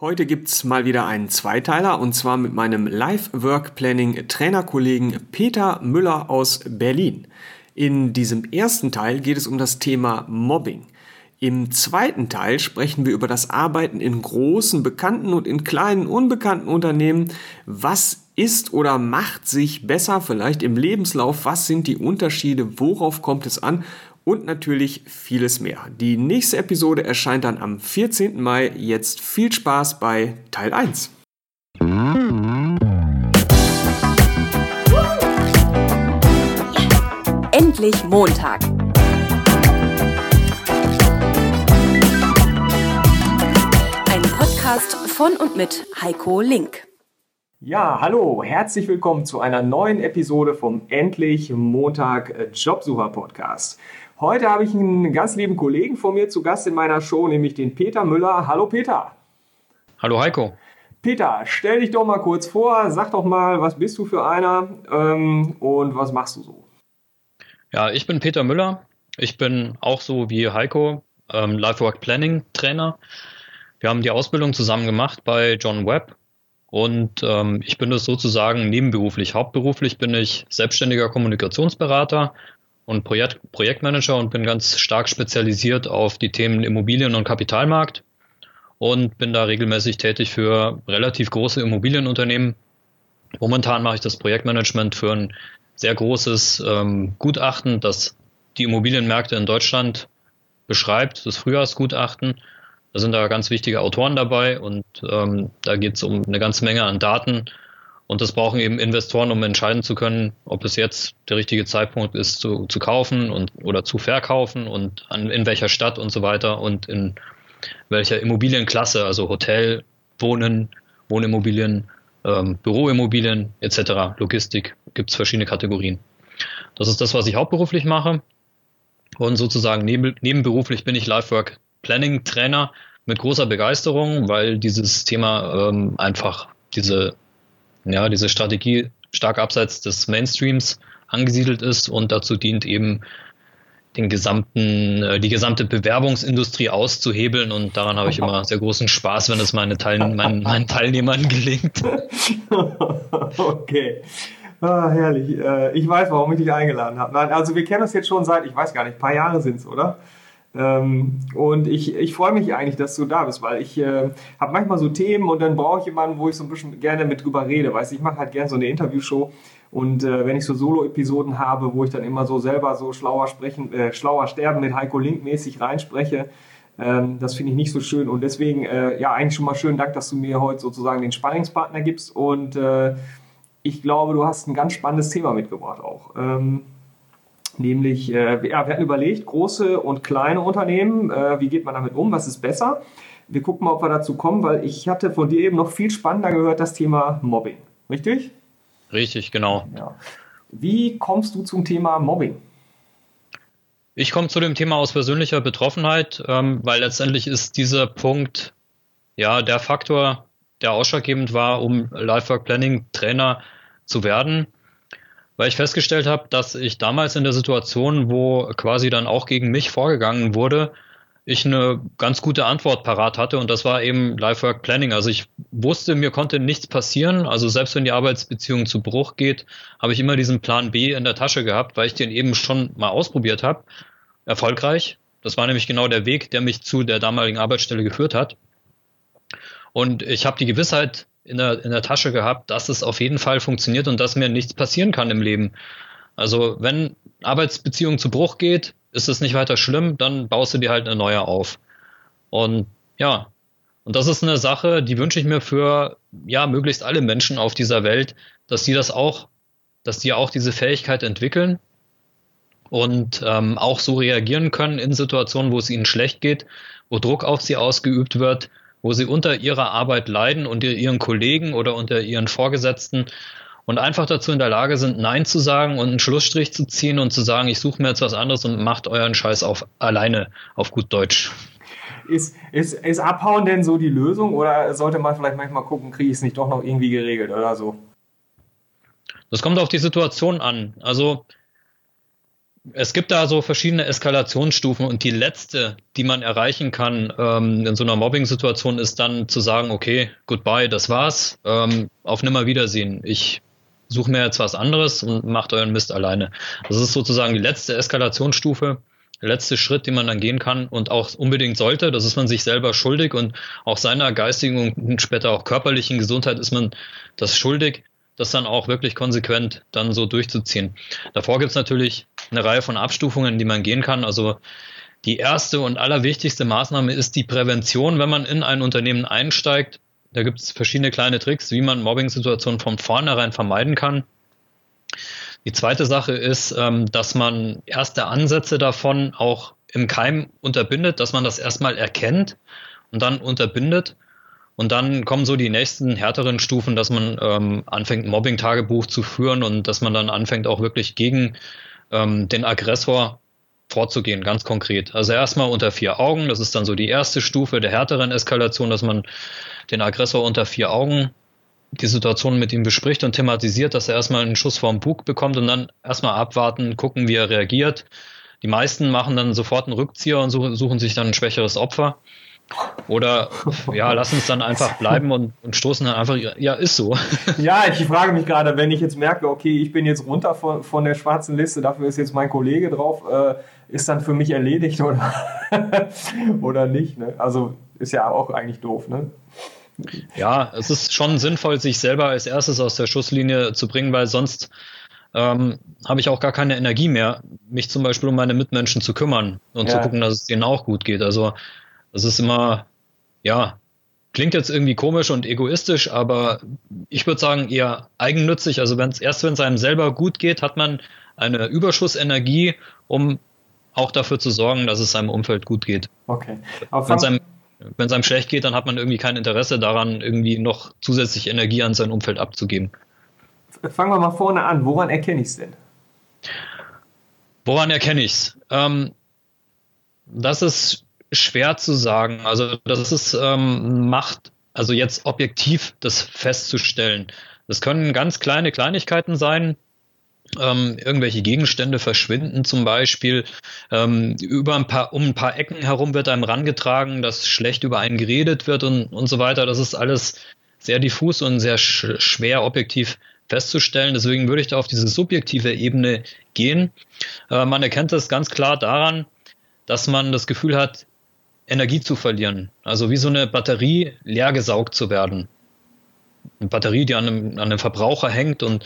Heute gibt's mal wieder einen Zweiteiler und zwar mit meinem Live Work Planning Trainerkollegen Peter Müller aus Berlin. In diesem ersten Teil geht es um das Thema Mobbing. Im zweiten Teil sprechen wir über das Arbeiten in großen, bekannten und in kleinen, unbekannten Unternehmen. Was ist oder macht sich besser vielleicht im Lebenslauf? Was sind die Unterschiede? Worauf kommt es an? Und natürlich vieles mehr. Die nächste Episode erscheint dann am 14. Mai. Jetzt viel Spaß bei Teil 1. Endlich Montag. Ein Podcast von und mit Heiko Link. Ja, hallo, herzlich willkommen zu einer neuen Episode vom Endlich Montag Jobsucher Podcast. Heute habe ich einen ganz lieben Kollegen von mir zu Gast in meiner Show, nämlich den Peter Müller. Hallo Peter. Hallo Heiko. Peter, stell dich doch mal kurz vor, sag doch mal, was bist du für einer ähm, und was machst du so? Ja, ich bin Peter Müller. Ich bin auch so wie Heiko ähm, Lifework Planning Trainer. Wir haben die Ausbildung zusammen gemacht bei John Webb und ähm, ich bin das sozusagen nebenberuflich. Hauptberuflich bin ich selbstständiger Kommunikationsberater und Projekt, Projektmanager und bin ganz stark spezialisiert auf die Themen Immobilien und Kapitalmarkt und bin da regelmäßig tätig für relativ große Immobilienunternehmen. Momentan mache ich das Projektmanagement für ein sehr großes ähm, Gutachten, das die Immobilienmärkte in Deutschland beschreibt, das Frühjahrsgutachten. Da sind da ganz wichtige Autoren dabei und ähm, da geht es um eine ganze Menge an Daten und das brauchen eben Investoren, um entscheiden zu können, ob es jetzt der richtige Zeitpunkt ist, zu, zu kaufen und oder zu verkaufen und an, in welcher Stadt und so weiter und in welcher Immobilienklasse, also Hotel, Wohnen, Wohnimmobilien, ähm, Büroimmobilien etc., Logistik, gibt es verschiedene Kategorien. Das ist das, was ich hauptberuflich mache. Und sozusagen neben, nebenberuflich bin ich Lifework Planning Trainer mit großer Begeisterung, weil dieses Thema ähm, einfach diese ja, diese Strategie stark abseits des Mainstreams angesiedelt ist und dazu dient eben den gesamten, äh, die gesamte Bewerbungsindustrie auszuhebeln und daran habe ich immer sehr großen Spaß, wenn es meine Teil, meinen, meinen Teilnehmern gelingt. okay. Ah, herrlich. Äh, ich weiß, warum ich dich eingeladen habe. also wir kennen uns jetzt schon seit, ich weiß gar nicht, ein paar Jahre sind es, oder? Ähm, und ich, ich freue mich eigentlich, dass du da bist, weil ich äh, habe manchmal so Themen und dann brauche ich jemanden, wo ich so ein bisschen gerne mit drüber rede. Weißt ich mache halt gerne so eine Interviewshow und äh, wenn ich so Solo-Episoden habe, wo ich dann immer so selber so schlauer sprechen, äh, schlauer sterben mit Heiko Link mäßig reinspreche, ähm, das finde ich nicht so schön und deswegen äh, ja eigentlich schon mal schönen Dank, dass du mir heute sozusagen den Spanningspartner gibst und äh, ich glaube, du hast ein ganz spannendes Thema mitgebracht auch. Ähm, Nämlich, äh, ja, wir hatten überlegt, große und kleine Unternehmen, äh, wie geht man damit um, was ist besser? Wir gucken mal, ob wir dazu kommen, weil ich hatte von dir eben noch viel spannender gehört, das Thema Mobbing. Richtig? Richtig, genau. Ja. Wie kommst du zum Thema Mobbing? Ich komme zu dem Thema aus persönlicher Betroffenheit, ähm, weil letztendlich ist dieser Punkt ja der Faktor, der ausschlaggebend war, um Lifework Planning Trainer zu werden weil ich festgestellt habe, dass ich damals in der Situation, wo quasi dann auch gegen mich vorgegangen wurde, ich eine ganz gute Antwort parat hatte und das war eben Lifework Planning. Also ich wusste, mir konnte nichts passieren. Also selbst wenn die Arbeitsbeziehung zu Bruch geht, habe ich immer diesen Plan B in der Tasche gehabt, weil ich den eben schon mal ausprobiert habe. Erfolgreich. Das war nämlich genau der Weg, der mich zu der damaligen Arbeitsstelle geführt hat. Und ich habe die Gewissheit in der, in der Tasche gehabt, dass es auf jeden Fall funktioniert und dass mir nichts passieren kann im Leben. Also wenn Arbeitsbeziehung zu Bruch geht, ist es nicht weiter schlimm, dann baust du dir halt eine neue auf. Und ja, und das ist eine Sache, die wünsche ich mir für ja möglichst alle Menschen auf dieser Welt, dass sie das auch, dass die auch diese Fähigkeit entwickeln und ähm, auch so reagieren können in Situationen, wo es ihnen schlecht geht, wo Druck auf sie ausgeübt wird, wo sie unter ihrer Arbeit leiden, unter ihren Kollegen oder unter ihren Vorgesetzten und einfach dazu in der Lage sind, Nein zu sagen und einen Schlussstrich zu ziehen und zu sagen, ich suche mir jetzt was anderes und macht euren Scheiß auf alleine, auf gut Deutsch. Ist, ist, ist Abhauen denn so die Lösung oder sollte man vielleicht manchmal gucken, kriege ich es nicht doch noch irgendwie geregelt oder so? Das kommt auf die Situation an. Also es gibt da so verschiedene Eskalationsstufen und die letzte, die man erreichen kann ähm, in so einer Mobbing-Situation, ist dann zu sagen, okay, goodbye, das war's, ähm, auf Nimmerwiedersehen. Ich suche mir jetzt was anderes und macht euren Mist alleine. Das ist sozusagen die letzte Eskalationsstufe, der letzte Schritt, den man dann gehen kann und auch unbedingt sollte. Das ist man sich selber schuldig und auch seiner geistigen und später auch körperlichen Gesundheit ist man das schuldig, das dann auch wirklich konsequent dann so durchzuziehen. Davor gibt's natürlich eine Reihe von Abstufungen, die man gehen kann. Also die erste und allerwichtigste Maßnahme ist die Prävention, wenn man in ein Unternehmen einsteigt. Da gibt es verschiedene kleine Tricks, wie man Mobbing-Situationen von vornherein vermeiden kann. Die zweite Sache ist, ähm, dass man erste Ansätze davon auch im Keim unterbindet, dass man das erstmal erkennt und dann unterbindet. Und dann kommen so die nächsten härteren Stufen, dass man ähm, anfängt, Mobbing-Tagebuch zu führen und dass man dann anfängt, auch wirklich gegen ähm, den Aggressor vorzugehen, ganz konkret. Also erstmal unter vier Augen, das ist dann so die erste Stufe der härteren Eskalation, dass man den Aggressor unter vier Augen die Situation mit ihm bespricht und thematisiert, dass er erstmal einen Schuss vorm Bug bekommt und dann erstmal abwarten, gucken, wie er reagiert. Die meisten machen dann sofort einen Rückzieher und suchen sich dann ein schwächeres Opfer. Oder ja, lassen es dann einfach bleiben und, und stoßen dann einfach, ja, ist so. Ja, ich frage mich gerade, wenn ich jetzt merke, okay, ich bin jetzt runter von, von der schwarzen Liste, dafür ist jetzt mein Kollege drauf, äh, ist dann für mich erledigt oder, oder nicht? Ne? Also ist ja auch eigentlich doof, ne? Ja, es ist schon sinnvoll, sich selber als erstes aus der Schusslinie zu bringen, weil sonst ähm, habe ich auch gar keine Energie mehr, mich zum Beispiel um meine Mitmenschen zu kümmern und ja. zu gucken, dass es denen auch gut geht. Also das ist immer, ja, klingt jetzt irgendwie komisch und egoistisch, aber ich würde sagen eher eigennützig. Also wenn es erst wenn es einem selber gut geht, hat man eine Überschussenergie, um auch dafür zu sorgen, dass es seinem Umfeld gut geht. Okay. Wenn es einem, einem schlecht geht, dann hat man irgendwie kein Interesse daran, irgendwie noch zusätzlich Energie an sein Umfeld abzugeben. Fangen wir mal vorne an. Woran erkenne ich es denn? Woran erkenne ich es? Ähm, das ist schwer zu sagen. Also das ist ähm, Macht, also jetzt objektiv das festzustellen. Das können ganz kleine Kleinigkeiten sein, ähm, irgendwelche Gegenstände verschwinden zum Beispiel. Ähm, über ein paar, um ein paar Ecken herum wird einem rangetragen, dass schlecht über einen geredet wird und, und so weiter. Das ist alles sehr diffus und sehr sch schwer objektiv festzustellen. Deswegen würde ich da auf diese subjektive Ebene gehen. Äh, man erkennt das ganz klar daran, dass man das Gefühl hat, Energie zu verlieren. Also wie so eine Batterie leer gesaugt zu werden. Eine Batterie, die an einem, an einem Verbraucher hängt und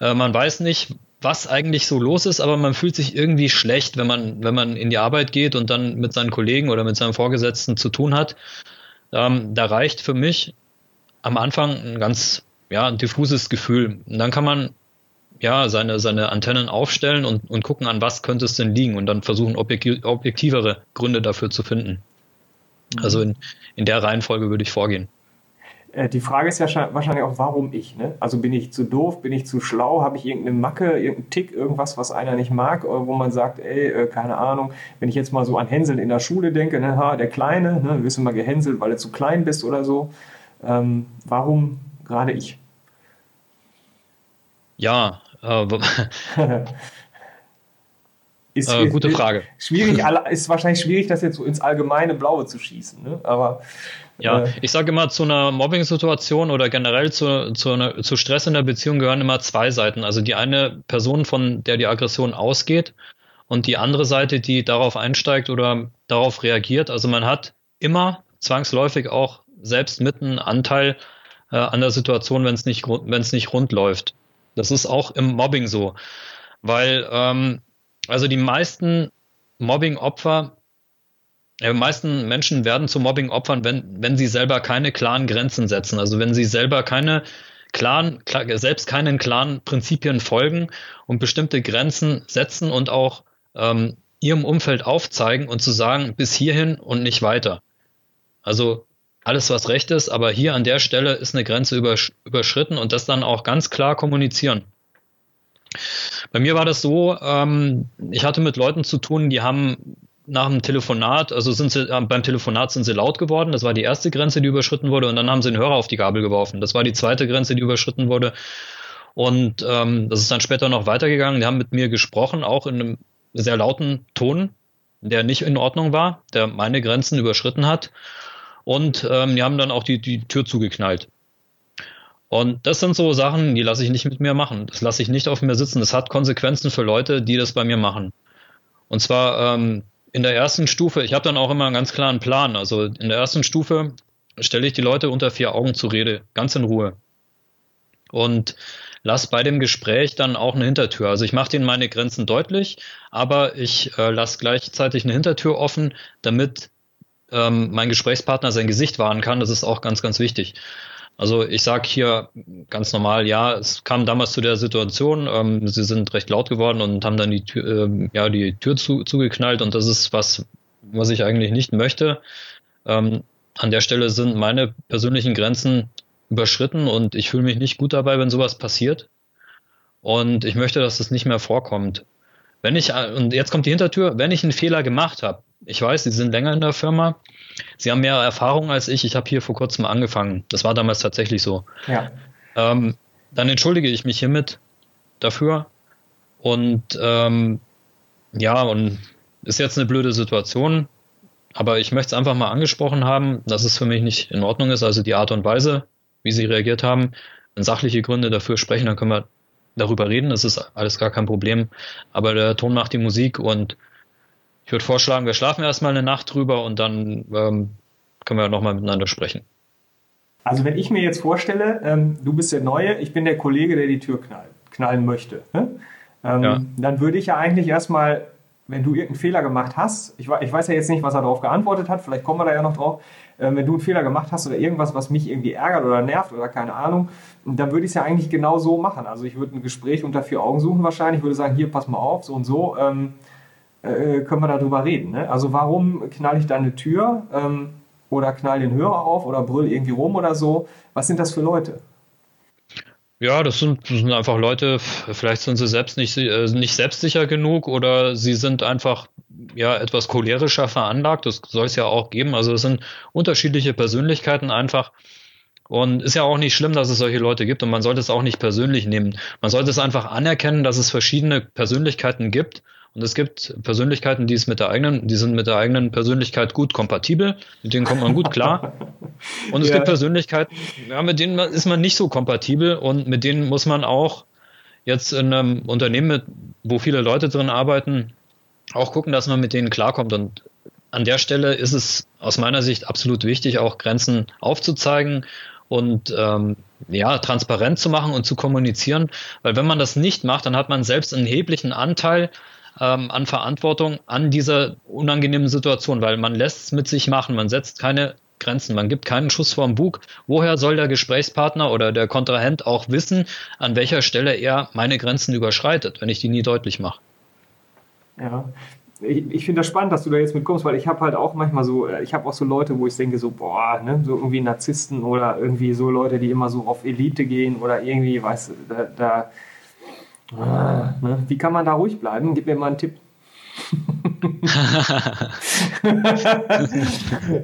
äh, man weiß nicht, was eigentlich so los ist, aber man fühlt sich irgendwie schlecht, wenn man, wenn man in die Arbeit geht und dann mit seinen Kollegen oder mit seinem Vorgesetzten zu tun hat. Ähm, da reicht für mich am Anfang ein ganz ja, ein diffuses Gefühl. Und dann kann man ja seine, seine Antennen aufstellen und, und gucken, an was könnte es denn liegen und dann versuchen, objektivere Gründe dafür zu finden. Also in, in der Reihenfolge würde ich vorgehen. Äh, die Frage ist ja wahrscheinlich auch, warum ich? Ne? Also bin ich zu doof, bin ich zu schlau, habe ich irgendeine Macke, irgendeinen Tick, irgendwas, was einer nicht mag, wo man sagt, ey, äh, keine Ahnung, wenn ich jetzt mal so an Hänseln in der Schule denke, ne, ha, der Kleine, ne, du wirst immer gehänselt, weil du zu klein bist oder so. Ähm, warum gerade ich? Ja, äh, Ist, äh, gute Frage. Schwierig, ist wahrscheinlich schwierig, das jetzt so ins allgemeine Blaue zu schießen. Ne? Aber ja, äh, ich sage immer, zu einer Mobbing-Situation oder generell zu, zu, einer, zu Stress in der Beziehung gehören immer zwei Seiten. Also die eine Person, von der die Aggression ausgeht und die andere Seite, die darauf einsteigt oder darauf reagiert. Also man hat immer zwangsläufig auch selbst mit einen Anteil äh, an der Situation, wenn es nicht, wenn es nicht rund läuft. Das ist auch im Mobbing so. Weil ähm, also die meisten Mobbing-Opfer, die meisten Menschen werden zu Mobbing-Opfern, wenn, wenn sie selber keine klaren Grenzen setzen. Also wenn sie selber keine klaren, klar, selbst keinen klaren Prinzipien folgen und bestimmte Grenzen setzen und auch ähm, ihrem Umfeld aufzeigen und zu sagen, bis hierhin und nicht weiter. Also alles, was recht ist, aber hier an der Stelle ist eine Grenze übersch überschritten und das dann auch ganz klar kommunizieren. Bei mir war das so, ähm, ich hatte mit Leuten zu tun, die haben nach dem Telefonat, also sind sie, äh, beim Telefonat sind sie laut geworden, das war die erste Grenze, die überschritten wurde, und dann haben sie den Hörer auf die Gabel geworfen. Das war die zweite Grenze, die überschritten wurde. Und ähm, das ist dann später noch weitergegangen. Die haben mit mir gesprochen, auch in einem sehr lauten Ton, der nicht in Ordnung war, der meine Grenzen überschritten hat. Und ähm, die haben dann auch die, die Tür zugeknallt. Und das sind so Sachen, die lasse ich nicht mit mir machen. Das lasse ich nicht auf mir sitzen. Das hat Konsequenzen für Leute, die das bei mir machen. Und zwar ähm, in der ersten Stufe, ich habe dann auch immer einen ganz klaren Plan. Also in der ersten Stufe stelle ich die Leute unter vier Augen zur Rede, ganz in Ruhe. Und lass bei dem Gespräch dann auch eine Hintertür. Also ich mache denen meine Grenzen deutlich, aber ich äh, lasse gleichzeitig eine Hintertür offen, damit ähm, mein Gesprächspartner sein Gesicht wahren kann. Das ist auch ganz, ganz wichtig. Also ich sage hier ganz normal, ja, es kam damals zu der Situation, ähm, sie sind recht laut geworden und haben dann die Tür, ähm, ja, die Tür zu, zugeknallt und das ist was, was ich eigentlich nicht möchte. Ähm, an der Stelle sind meine persönlichen Grenzen überschritten und ich fühle mich nicht gut dabei, wenn sowas passiert. Und ich möchte, dass das nicht mehr vorkommt. Wenn ich, und jetzt kommt die Hintertür, wenn ich einen Fehler gemacht habe, ich weiß, Sie sind länger in der Firma, Sie haben mehr Erfahrung als ich, ich habe hier vor kurzem angefangen. Das war damals tatsächlich so. Ja. Ähm, dann entschuldige ich mich hiermit dafür. Und ähm, ja, und ist jetzt eine blöde Situation, aber ich möchte es einfach mal angesprochen haben, dass es für mich nicht in Ordnung ist. Also die Art und Weise, wie sie reagiert haben, wenn sachliche Gründe dafür sprechen, dann können wir darüber reden. Das ist alles gar kein Problem. Aber der Ton macht die Musik und ich würde vorschlagen, wir schlafen erstmal eine Nacht drüber und dann ähm, können wir nochmal miteinander sprechen. Also wenn ich mir jetzt vorstelle, ähm, du bist der Neue, ich bin der Kollege, der die Tür knallen, knallen möchte, ne? ähm, ja. dann würde ich ja eigentlich erstmal, wenn du irgendeinen Fehler gemacht hast, ich, ich, weiß ja jetzt nicht, was er darauf geantwortet hat, vielleicht kommen wir da ja noch drauf, äh, wenn du einen Fehler gemacht hast oder irgendwas, was mich irgendwie ärgert oder nervt oder keine Ahnung, dann würde ich es ja eigentlich genau so machen. Also ich würde ein Gespräch unter vier Augen suchen wahrscheinlich, würde sagen, hier, pass mal auf, so und so. Äh, können wir darüber reden. Ne? Also warum knall ich da eine Tür ähm, oder knall den Hörer auf oder brüll irgendwie rum oder so? Was sind das für Leute? Ja, das sind, das sind einfach Leute, vielleicht sind sie selbst nicht, äh, nicht selbstsicher genug oder sie sind einfach ja etwas cholerischer veranlagt. Das soll es ja auch geben. Also es sind unterschiedliche Persönlichkeiten einfach. Und ist ja auch nicht schlimm, dass es solche Leute gibt und man sollte es auch nicht persönlich nehmen. Man sollte es einfach anerkennen, dass es verschiedene Persönlichkeiten gibt und es gibt Persönlichkeiten, die ist mit der eigenen, die sind mit der eigenen Persönlichkeit gut kompatibel, mit denen kommt man gut klar. Und es ja. gibt Persönlichkeiten, ja, mit denen ist man nicht so kompatibel und mit denen muss man auch jetzt in einem Unternehmen, mit, wo viele Leute drin arbeiten, auch gucken, dass man mit denen klarkommt. Und an der Stelle ist es aus meiner Sicht absolut wichtig, auch Grenzen aufzuzeigen und ähm, ja, transparent zu machen und zu kommunizieren. Weil wenn man das nicht macht, dann hat man selbst einen erheblichen Anteil ähm, an Verantwortung an dieser unangenehmen Situation, weil man lässt es mit sich machen, man setzt keine Grenzen, man gibt keinen Schuss vorm Bug. Woher soll der Gesprächspartner oder der Kontrahent auch wissen, an welcher Stelle er meine Grenzen überschreitet, wenn ich die nie deutlich mache? Ja, ich, ich finde das spannend, dass du da jetzt mitkommst, weil ich habe halt auch manchmal so, äh, ich habe auch so Leute, wo ich denke so, boah, ne, so irgendwie Narzissten oder irgendwie so Leute, die immer so auf Elite gehen oder irgendwie, weißt da, da Ah, ne? Wie kann man da ruhig bleiben? Gib mir mal einen Tipp.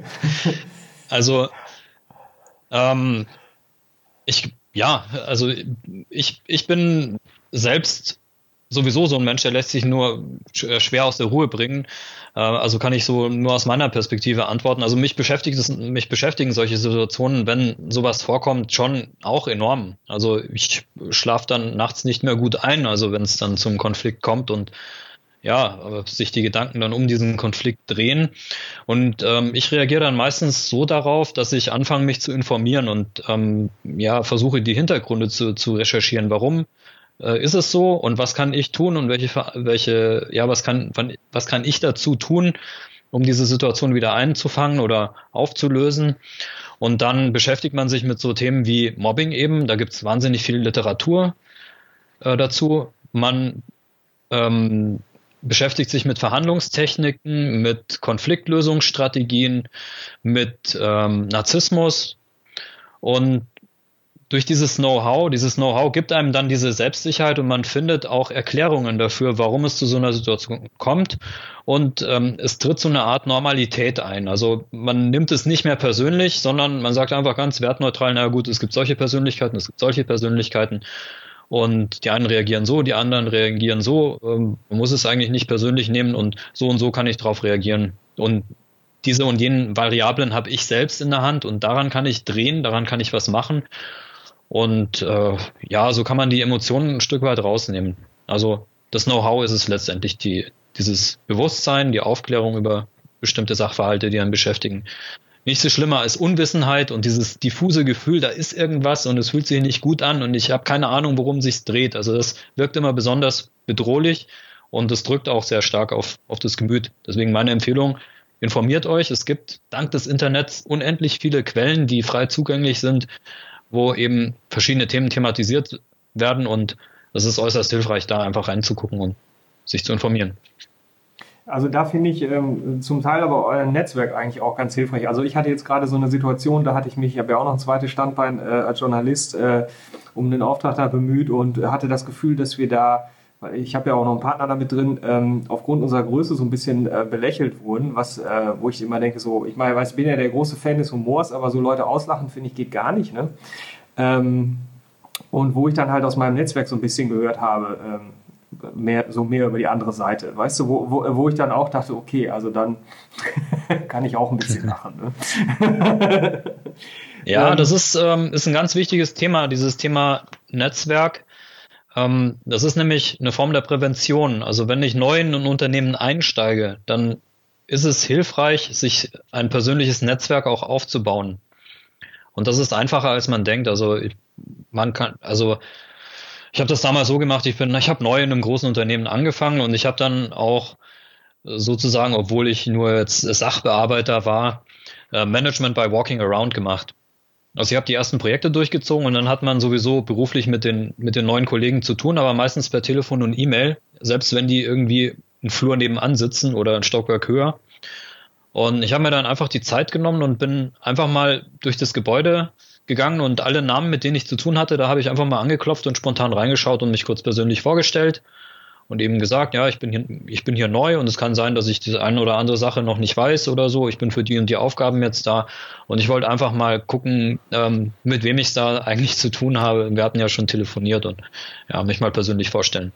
also, ähm, ich, ja, also ich, ich bin selbst sowieso so ein Mensch, der lässt sich nur äh, schwer aus der Ruhe bringen. Äh, also kann ich so nur aus meiner Perspektive antworten. Also mich beschäftigt es, mich beschäftigen solche Situationen, wenn sowas vorkommt, schon auch enorm. Also ich schlafe dann nachts nicht mehr gut ein, also wenn es dann zum Konflikt kommt und ja, sich die Gedanken dann um diesen Konflikt drehen. Und ähm, ich reagiere dann meistens so darauf, dass ich anfange, mich zu informieren und ähm, ja, versuche die Hintergründe zu, zu recherchieren. Warum äh, ist es so und was kann ich tun und welche, welche, ja, was kann, was kann ich dazu tun, um diese Situation wieder einzufangen oder aufzulösen. Und dann beschäftigt man sich mit so Themen wie Mobbing eben. Da gibt es wahnsinnig viel Literatur äh, dazu. Man ähm, beschäftigt sich mit Verhandlungstechniken, mit Konfliktlösungsstrategien, mit ähm, Narzissmus. Und durch dieses Know-how, dieses Know-how gibt einem dann diese Selbstsicherheit und man findet auch Erklärungen dafür, warum es zu so einer Situation kommt und ähm, es tritt so eine Art Normalität ein. Also man nimmt es nicht mehr persönlich, sondern man sagt einfach ganz wertneutral, na gut, es gibt solche Persönlichkeiten, es gibt solche Persönlichkeiten und die einen reagieren so, die anderen reagieren so. Ähm, man muss es eigentlich nicht persönlich nehmen und so und so kann ich darauf reagieren. Und diese und jenen Variablen habe ich selbst in der Hand und daran kann ich drehen, daran kann ich was machen. Und äh, ja, so kann man die Emotionen ein Stück weit rausnehmen. Also das Know-how ist es letztendlich, die, dieses Bewusstsein, die Aufklärung über bestimmte Sachverhalte, die einen beschäftigen. Nicht so schlimmer als Unwissenheit und dieses diffuse Gefühl, da ist irgendwas und es fühlt sich nicht gut an und ich habe keine Ahnung, worum sich dreht. Also das wirkt immer besonders bedrohlich und das drückt auch sehr stark auf, auf das Gemüt. Deswegen meine Empfehlung, informiert euch. Es gibt dank des Internets unendlich viele Quellen, die frei zugänglich sind, wo eben verschiedene Themen thematisiert werden und es ist äußerst hilfreich, da einfach reinzugucken und sich zu informieren. Also da finde ich ähm, zum Teil aber euer Netzwerk eigentlich auch ganz hilfreich. Also ich hatte jetzt gerade so eine Situation, da hatte ich mich, ich habe ja auch noch ein zweites Standbein äh, als Journalist äh, um den Auftrag da bemüht und hatte das Gefühl, dass wir da ich habe ja auch noch einen Partner damit drin, ähm, aufgrund unserer Größe so ein bisschen äh, belächelt wurden, was, äh, wo ich immer denke, so, ich meine, ich bin ja der große Fan des Humors, aber so Leute auslachen, finde ich, geht gar nicht. Ne? Ähm, und wo ich dann halt aus meinem Netzwerk so ein bisschen gehört habe, ähm, mehr, so mehr über die andere Seite, weißt du, wo, wo, wo ich dann auch dachte, okay, also dann kann ich auch ein bisschen lachen. Ne? ja, ähm, das ist, ähm, ist ein ganz wichtiges Thema, dieses Thema Netzwerk ähm, das ist nämlich eine Form der Prävention. Also wenn ich neu in ein Unternehmen einsteige, dann ist es hilfreich, sich ein persönliches Netzwerk auch aufzubauen. Und das ist einfacher, als man denkt. Also man kann, also ich habe das damals so gemacht, ich bin, ich habe neu in einem großen Unternehmen angefangen und ich habe dann auch sozusagen, obwohl ich nur jetzt Sachbearbeiter war, äh, Management by Walking Around gemacht. Also ich habe die ersten Projekte durchgezogen und dann hat man sowieso beruflich mit den, mit den neuen Kollegen zu tun, aber meistens per Telefon und E-Mail, selbst wenn die irgendwie einen Flur nebenan sitzen oder ein Stockwerk höher. Und ich habe mir dann einfach die Zeit genommen und bin einfach mal durch das Gebäude gegangen und alle Namen, mit denen ich zu tun hatte, da habe ich einfach mal angeklopft und spontan reingeschaut und mich kurz persönlich vorgestellt und eben gesagt, ja, ich bin hier, ich bin hier neu und es kann sein, dass ich diese eine oder andere Sache noch nicht weiß oder so. Ich bin für die und die Aufgaben jetzt da und ich wollte einfach mal gucken, ähm, mit wem ich es da eigentlich zu tun habe. Wir hatten ja schon telefoniert und ja, mich mal persönlich vorstellen.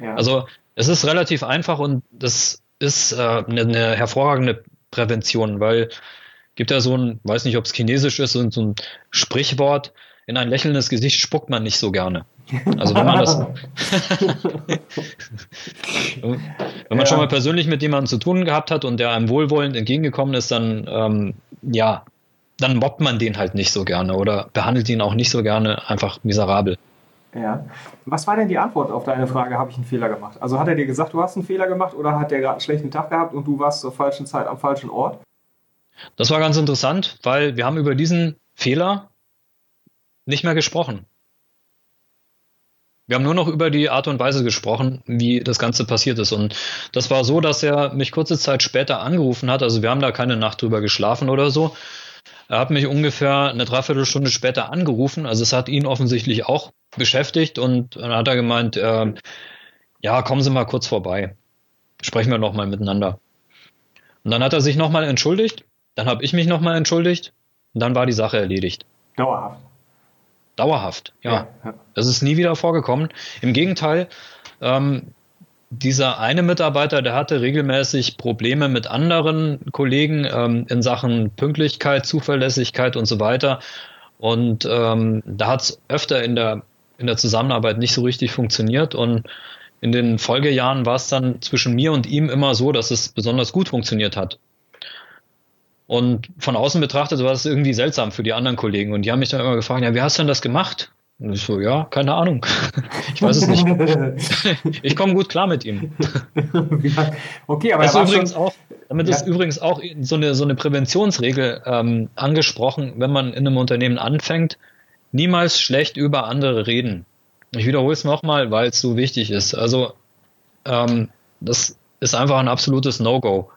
Ja. Also es ist relativ einfach und das ist äh, eine, eine hervorragende Prävention, weil gibt ja so ein, weiß nicht, ob es chinesisch ist, so ein Sprichwort, in ein lächelndes Gesicht spuckt man nicht so gerne. Also wenn man das, wenn man ja. schon mal persönlich mit jemandem zu tun gehabt hat und der einem wohlwollend entgegengekommen ist, dann ähm, ja, dann mobbt man den halt nicht so gerne oder behandelt ihn auch nicht so gerne einfach miserabel. Ja. Was war denn die Antwort auf deine Frage, habe ich einen Fehler gemacht? Also hat er dir gesagt, du hast einen Fehler gemacht oder hat der gerade einen schlechten Tag gehabt und du warst zur falschen Zeit am falschen Ort? Das war ganz interessant, weil wir haben über diesen Fehler nicht mehr gesprochen. Wir haben nur noch über die Art und Weise gesprochen, wie das Ganze passiert ist. Und das war so, dass er mich kurze Zeit später angerufen hat. Also wir haben da keine Nacht drüber geschlafen oder so. Er hat mich ungefähr eine Dreiviertelstunde später angerufen. Also es hat ihn offensichtlich auch beschäftigt und dann hat er gemeint, äh, ja, kommen Sie mal kurz vorbei. Sprechen wir nochmal miteinander. Und dann hat er sich nochmal entschuldigt. Dann habe ich mich nochmal entschuldigt. Und dann war die Sache erledigt. Dauerhaft. Dauerhaft, ja. ja, ja. Das ist nie wieder vorgekommen. Im Gegenteil, ähm, dieser eine Mitarbeiter, der hatte regelmäßig Probleme mit anderen Kollegen ähm, in Sachen Pünktlichkeit, Zuverlässigkeit und so weiter. Und ähm, da hat es öfter in der, in der Zusammenarbeit nicht so richtig funktioniert. Und in den Folgejahren war es dann zwischen mir und ihm immer so, dass es besonders gut funktioniert hat. Und von außen betrachtet war das irgendwie seltsam für die anderen Kollegen. Und die haben mich dann immer gefragt, ja, wie hast du denn das gemacht? Und ich so, ja, keine Ahnung. Ich weiß es nicht. ich komme gut klar mit ihm. okay, aber das ist übrigens schon, auch, damit ja. ist übrigens auch so eine, so eine Präventionsregel ähm, angesprochen, wenn man in einem Unternehmen anfängt, niemals schlecht über andere reden. Ich wiederhole es nochmal, weil es so wichtig ist. Also ähm, das ist einfach ein absolutes No-Go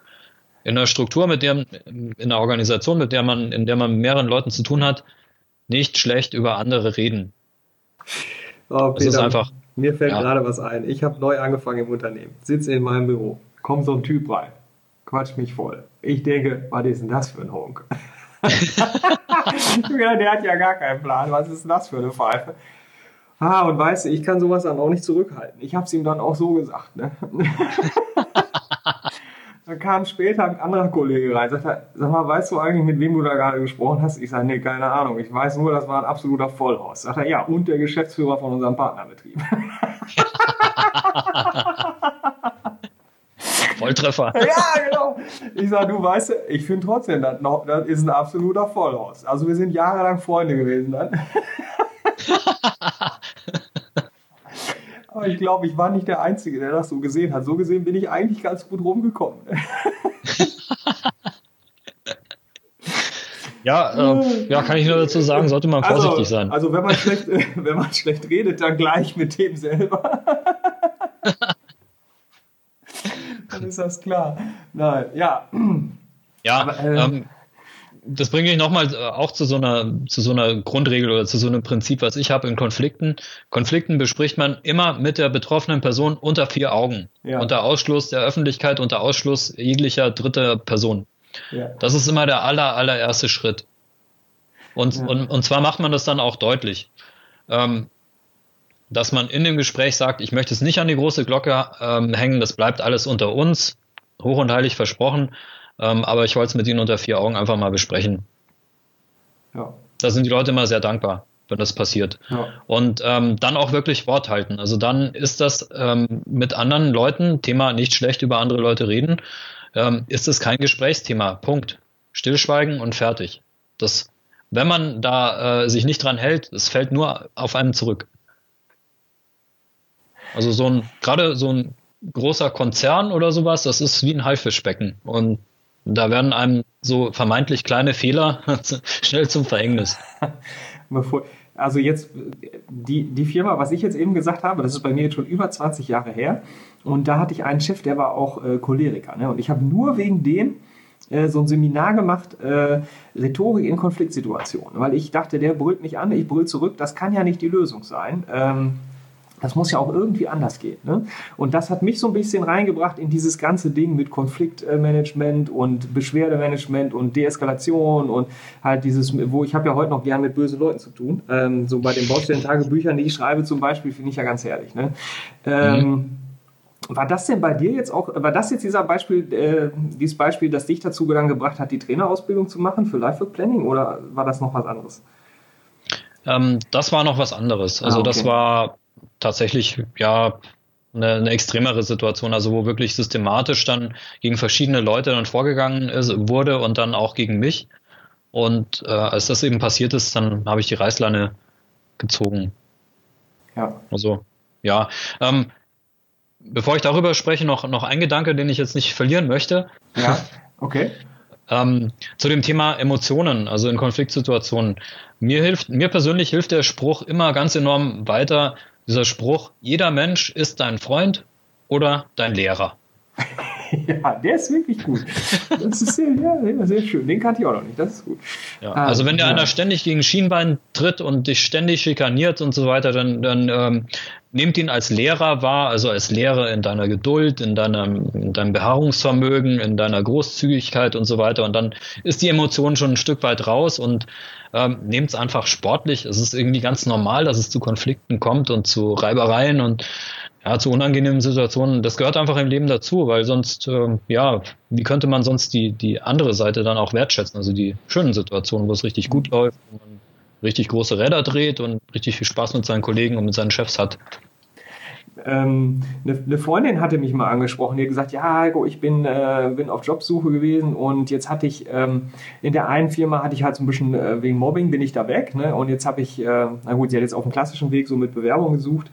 in einer Struktur, mit der, in einer Organisation, mit der man, in der man mit mehreren Leuten zu tun hat, nicht schlecht über andere reden. Oh, Peter, das ist einfach. Mir fällt ja. gerade was ein. Ich habe neu angefangen im Unternehmen, sitze in meinem Büro, kommt so ein Typ rein, quatscht mich voll. Ich denke, was ist denn das für ein Honk? der hat ja gar keinen Plan. Was ist denn das für eine Pfeife? Ah, und weißt du, ich kann sowas dann auch nicht zurückhalten. Ich habe es ihm dann auch so gesagt. Ne? dann kam später ein anderer Kollege rein, sagte, sag mal, weißt du eigentlich, mit wem du da gerade gesprochen hast? Ich sage, nee, keine Ahnung. Ich weiß nur, das war ein absoluter Vollhaus. Sagt er, ja, und der Geschäftsführer von unserem Partnerbetrieb. Volltreffer. ja, genau. Ich sage, du weißt, ich finde trotzdem, das, noch, das ist ein absoluter Vollhaus. Also wir sind jahrelang Freunde gewesen dann. Aber ich glaube, ich war nicht der Einzige, der das so gesehen hat. So gesehen bin ich eigentlich ganz gut rumgekommen. ja, äh, ja, kann ich nur dazu sagen, sollte man also, vorsichtig also, sein. Also wenn man schlecht, wenn man schlecht redet, dann gleich mit dem selber. dann ist das klar. Nein, ja. Ja, Aber, äh, ähm, das bringt mich nochmal äh, auch zu so einer zu so einer Grundregel oder zu so einem Prinzip, was ich habe in Konflikten. Konflikten bespricht man immer mit der betroffenen Person unter vier Augen, ja. unter Ausschluss der Öffentlichkeit, unter Ausschluss jeglicher dritter Person. Ja. Das ist immer der aller allererste Schritt. Und, ja. und, und zwar macht man das dann auch deutlich, ähm, dass man in dem Gespräch sagt, ich möchte es nicht an die große Glocke ähm, hängen, das bleibt alles unter uns, hoch und heilig versprochen. Ähm, aber ich wollte es mit Ihnen unter vier Augen einfach mal besprechen. Ja. Da sind die Leute immer sehr dankbar, wenn das passiert. Ja. Und ähm, dann auch wirklich Wort halten. Also dann ist das ähm, mit anderen Leuten, Thema nicht schlecht über andere Leute reden, ähm, ist es kein Gesprächsthema. Punkt. Stillschweigen und fertig. Das, wenn man da äh, sich nicht dran hält, es fällt nur auf einen zurück. Also so ein, gerade so ein großer Konzern oder sowas, das ist wie ein Haifischbecken. Und da werden einem so vermeintlich kleine Fehler schnell zum Verhängnis. Also jetzt, die, die Firma, was ich jetzt eben gesagt habe, das ist bei mir jetzt schon über 20 Jahre her. Und da hatte ich einen Chef, der war auch äh, Choleriker. Ne? Und ich habe nur wegen dem äh, so ein Seminar gemacht, äh, Rhetorik in Konfliktsituationen. Weil ich dachte, der brüllt mich an, ich brüll zurück. Das kann ja nicht die Lösung sein. Ähm, das muss ja auch irgendwie anders gehen. Ne? Und das hat mich so ein bisschen reingebracht in dieses ganze Ding mit Konfliktmanagement und Beschwerdemanagement und Deeskalation und halt dieses, wo ich habe ja heute noch gern mit bösen Leuten zu tun. Ähm, so bei den Baustellen-Tagebüchern, die ich schreibe zum Beispiel, finde ich ja ganz herrlich. Ne? Ähm, mhm. War das denn bei dir jetzt auch, war das jetzt dieser Beispiel, äh, dieses Beispiel, das dich dazu dann gebracht hat, die Trainerausbildung zu machen für Life Planning oder war das noch was anderes? Ähm, das war noch was anderes. Also ah, okay. das war tatsächlich ja eine, eine extremere Situation, also wo wirklich systematisch dann gegen verschiedene Leute dann vorgegangen ist, wurde und dann auch gegen mich. Und äh, als das eben passiert ist, dann habe ich die Reißleine gezogen. Ja. Also, ja. Ähm, bevor ich darüber spreche, noch, noch ein Gedanke, den ich jetzt nicht verlieren möchte. Ja, okay. ähm, zu dem Thema Emotionen, also in Konfliktsituationen. Mir hilft, mir persönlich hilft der Spruch immer ganz enorm weiter, dieser Spruch, jeder Mensch ist dein Freund oder dein Lehrer. ja, der ist wirklich gut. Das ist sehr, ja, sehr schön. Den kannte ich auch noch nicht. Das ist gut. Ja, ah, also wenn dir ja. einer ständig gegen Schienbein tritt und dich ständig schikaniert und so weiter, dann, dann ähm, nehmt ihn als Lehrer wahr, also als Lehrer in deiner Geduld, in deinem, in deinem Beharrungsvermögen, in deiner Großzügigkeit und so weiter. Und dann ist die Emotion schon ein Stück weit raus und ähm, nehmt es einfach sportlich. Es ist irgendwie ganz normal, dass es zu Konflikten kommt und zu Reibereien und ja, zu unangenehmen Situationen. Das gehört einfach im Leben dazu, weil sonst, äh, ja, wie könnte man sonst die, die andere Seite dann auch wertschätzen? Also die schönen Situationen, wo es richtig gut läuft, wo man richtig große Räder dreht und richtig viel Spaß mit seinen Kollegen und mit seinen Chefs hat ähm, eine, eine, Freundin hatte mich mal angesprochen, die hat gesagt, ja, Heiko, ich bin, äh, bin auf Jobsuche gewesen und jetzt hatte ich, ähm, in der einen Firma hatte ich halt so ein bisschen, äh, wegen Mobbing bin ich da weg ne? und jetzt habe ich, äh, na gut, sie hat jetzt auf dem klassischen Weg so mit Bewerbung gesucht,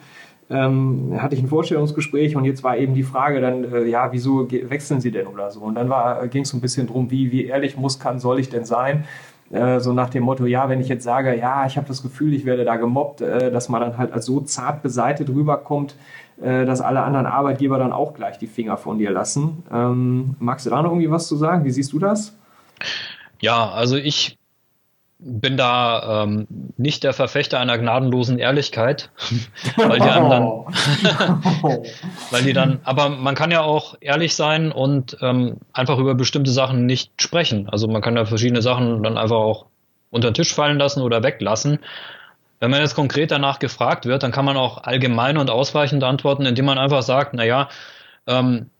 ähm, hatte ich ein Vorstellungsgespräch und jetzt war eben die Frage dann, äh, ja, wieso wechseln Sie denn oder so? Und dann ging es so ein bisschen drum, wie, wie ehrlich muss, kann, soll ich denn sein? Äh, so nach dem Motto, ja, wenn ich jetzt sage, ja, ich habe das Gefühl, ich werde da gemobbt, äh, dass man dann halt als so zart beseitet rüberkommt, äh, dass alle anderen Arbeitgeber dann auch gleich die Finger von dir lassen. Ähm, magst du da noch irgendwie was zu sagen? Wie siehst du das? Ja, also ich bin da ähm, nicht der Verfechter einer gnadenlosen Ehrlichkeit, weil die anderen, oh. weil die dann, aber man kann ja auch ehrlich sein und ähm, einfach über bestimmte Sachen nicht sprechen. Also man kann ja verschiedene Sachen dann einfach auch unter den Tisch fallen lassen oder weglassen. Wenn man jetzt konkret danach gefragt wird, dann kann man auch allgemein und ausweichend antworten, indem man einfach sagt, naja, ähm,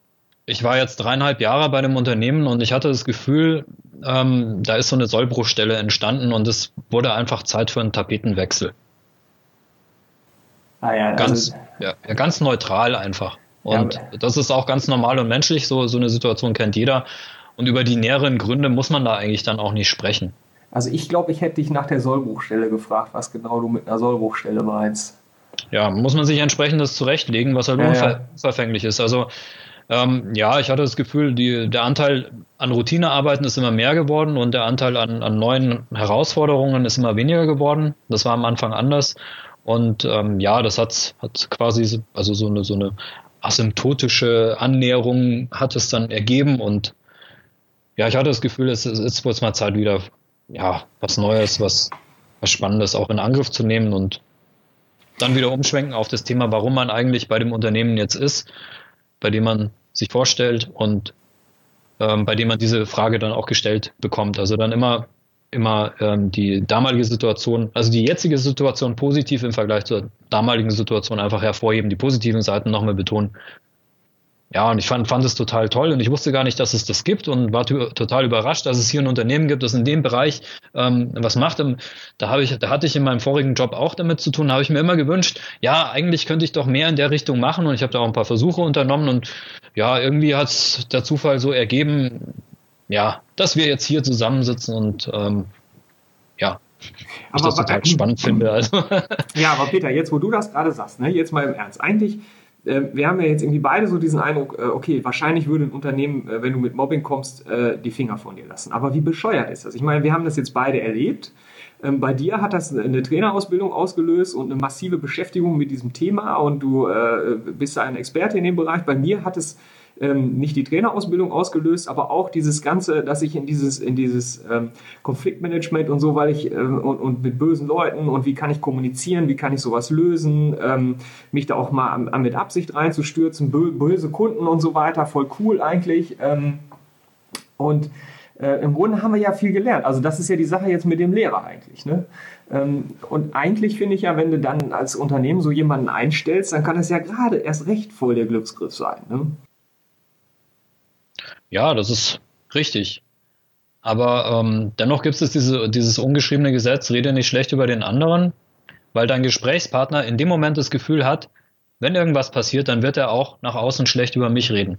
ich war jetzt dreieinhalb Jahre bei dem Unternehmen und ich hatte das Gefühl, ähm, da ist so eine Sollbruchstelle entstanden und es wurde einfach Zeit für einen Tapetenwechsel. Ah ja, ganz, also, ja, ja, ganz neutral einfach. Und ja, das ist auch ganz normal und menschlich, so, so eine Situation kennt jeder. Und über die näheren Gründe muss man da eigentlich dann auch nicht sprechen. Also ich glaube, ich hätte dich nach der Sollbruchstelle gefragt, was genau du mit einer Sollbruchstelle meinst. Ja, muss man sich entsprechend das zurechtlegen, was halt ja, unverfänglich ist. Also ähm, ja, ich hatte das Gefühl, die, der Anteil an Routinearbeiten ist immer mehr geworden und der Anteil an, an neuen Herausforderungen ist immer weniger geworden. Das war am Anfang anders. Und ähm, ja, das hat, hat quasi also so eine, so eine asymptotische Annäherung hat es dann ergeben und ja, ich hatte das Gefühl, es ist wird mal Zeit wieder, ja, was Neues, was, was Spannendes auch in Angriff zu nehmen und dann wieder umschwenken auf das Thema, warum man eigentlich bei dem Unternehmen jetzt ist bei dem man sich vorstellt und ähm, bei dem man diese Frage dann auch gestellt bekommt. Also dann immer immer ähm, die damalige Situation, also die jetzige Situation positiv im Vergleich zur damaligen Situation einfach hervorheben, die positiven Seiten nochmal betonen ja, und ich fand, fand es total toll und ich wusste gar nicht, dass es das gibt und war total überrascht, dass es hier ein Unternehmen gibt, das in dem Bereich ähm, was macht. Da habe ich, da hatte ich in meinem vorigen Job auch damit zu tun, habe ich mir immer gewünscht, ja, eigentlich könnte ich doch mehr in der Richtung machen und ich habe da auch ein paar Versuche unternommen und ja, irgendwie hat es der Zufall so ergeben, ja, dass wir jetzt hier zusammensitzen und ähm, ja, aber, ich das total aber, spannend finde. Also. Ja, aber Peter, jetzt wo du das gerade sagst, ne, jetzt mal im Ernst, eigentlich wir haben ja jetzt irgendwie beide so diesen Eindruck, äh, okay, wahrscheinlich würde ein Unternehmen, äh, wenn du mit Mobbing kommst, die Finger von dir lassen. Aber wie bescheuert ist das? Ich meine, wir haben das jetzt beide erlebt. Ähm, bei dir hat das eine Trainerausbildung ausgelöst und eine massive Beschäftigung mit diesem Thema und du bist ein Experte in dem Bereich. Bei mir hat es ähm, nicht die Trainerausbildung ausgelöst, aber auch dieses Ganze, dass ich in dieses, in dieses ähm, Konfliktmanagement und so, weil ich ähm, und, und, mit bösen Leuten und wie kann ich kommunizieren, wie kann ich sowas lösen, ähm, mich da auch mal mit Absicht reinzustürzen, bö böse Kunden und so weiter, voll cool eigentlich. Ähm, und äh, im Grunde haben wir ja viel gelernt. Also das ist ja die Sache jetzt mit dem Lehrer eigentlich. Ne? Ähm, und eigentlich finde ich ja, wenn du dann als Unternehmen so jemanden einstellst, dann kann das ja gerade erst recht voll der Glücksgriff sein. Ne? Ja, das ist richtig. Aber ähm, dennoch gibt es diese, dieses ungeschriebene Gesetz, rede nicht schlecht über den anderen, weil dein Gesprächspartner in dem Moment das Gefühl hat, wenn irgendwas passiert, dann wird er auch nach außen schlecht über mich reden.